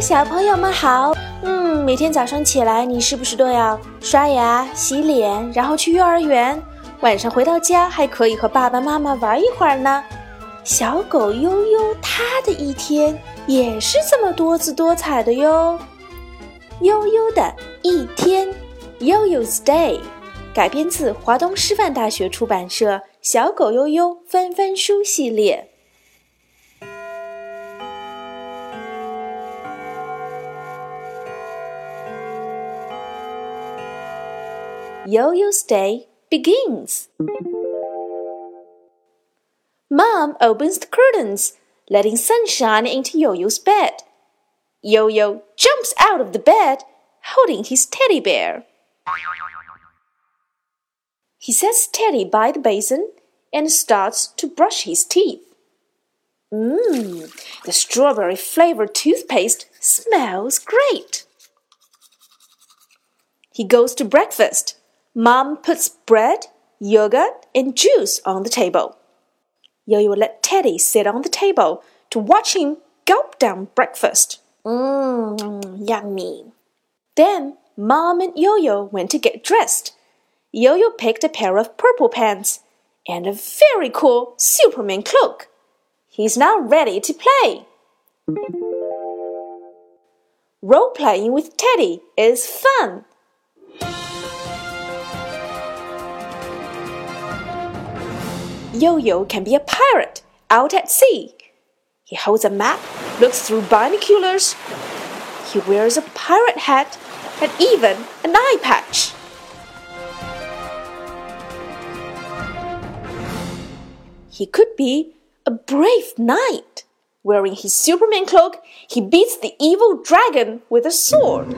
小朋友们好。嗯，每天早上起来，你是不是都要刷牙、洗脸，然后去幼儿园？晚上回到家，还可以和爸爸妈妈玩一会儿呢。小狗悠悠，它的一天也是这么多姿多彩的哟。悠悠的一天，Yo-Yo's Day，改编自华东师范大学出版社《小狗悠悠翻翻书》系列。Yo-Yo's day begins. Mom opens the curtains, letting sunshine into Yo-Yo's bed. Yo-Yo jumps out of the bed, holding his teddy bear. He sets Teddy by the basin and starts to brush his teeth. Mmm, the strawberry flavored toothpaste smells great. He goes to breakfast Mom puts bread, yogurt, and juice on the table. Yo-Yo let Teddy sit on the table to watch him gulp down breakfast. Mmm, yummy. Then Mom and Yo-Yo went to get dressed. Yo-Yo picked a pair of purple pants and a very cool Superman cloak. He's now ready to play. Role playing with Teddy is fun. Yo-Yo can be a pirate out at sea. He holds a map, looks through binoculars. He wears a pirate hat and even an eye patch. He could be a brave knight. Wearing his Superman cloak, he beats the evil dragon with a sword.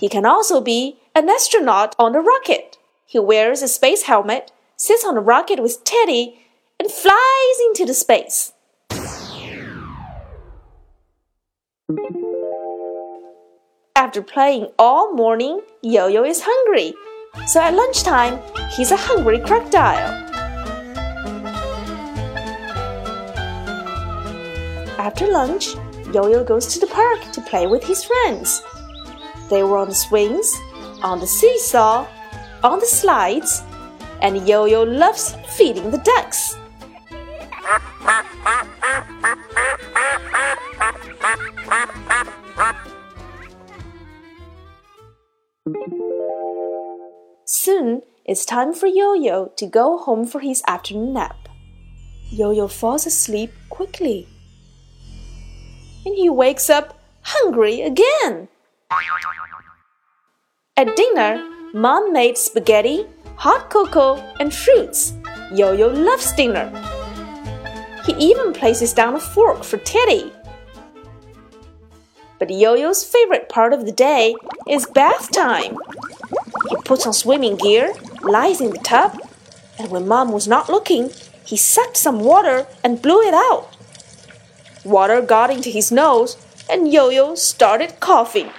He can also be an astronaut on a rocket. He wears a space helmet, sits on a rocket with Teddy, and flies into the space. After playing all morning, Yo-Yo is hungry. So at lunchtime, he's a hungry crocodile. After lunch, Yo-Yo goes to the park to play with his friends. They were on the swings, on the seesaw, on the slides, and Yo Yo loves feeding the ducks. Soon it's time for Yo Yo to go home for his afternoon nap. Yo Yo falls asleep quickly. And he wakes up hungry again. At dinner, Mom made spaghetti, hot cocoa, and fruits. Yo Yo loves dinner. He even places down a fork for Teddy. But Yo Yo's favorite part of the day is bath time. He puts on swimming gear, lies in the tub, and when Mom was not looking, he sucked some water and blew it out. Water got into his nose, and Yo Yo started coughing.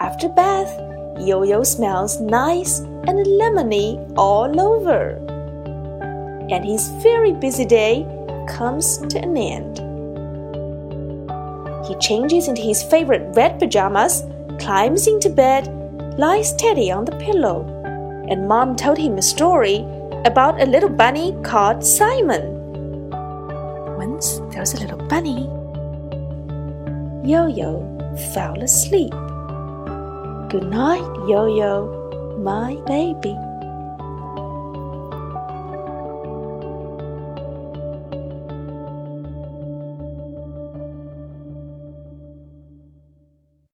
After bath, Yo-Yo smells nice and lemony all over. And his very busy day comes to an end. He changes into his favorite red pajamas, climbs into bed, lies steady on the pillow, and Mom told him a story about a little bunny called Simon. Once there was a little bunny. Yo Yo fell asleep. Good night, Yo Yo, my baby.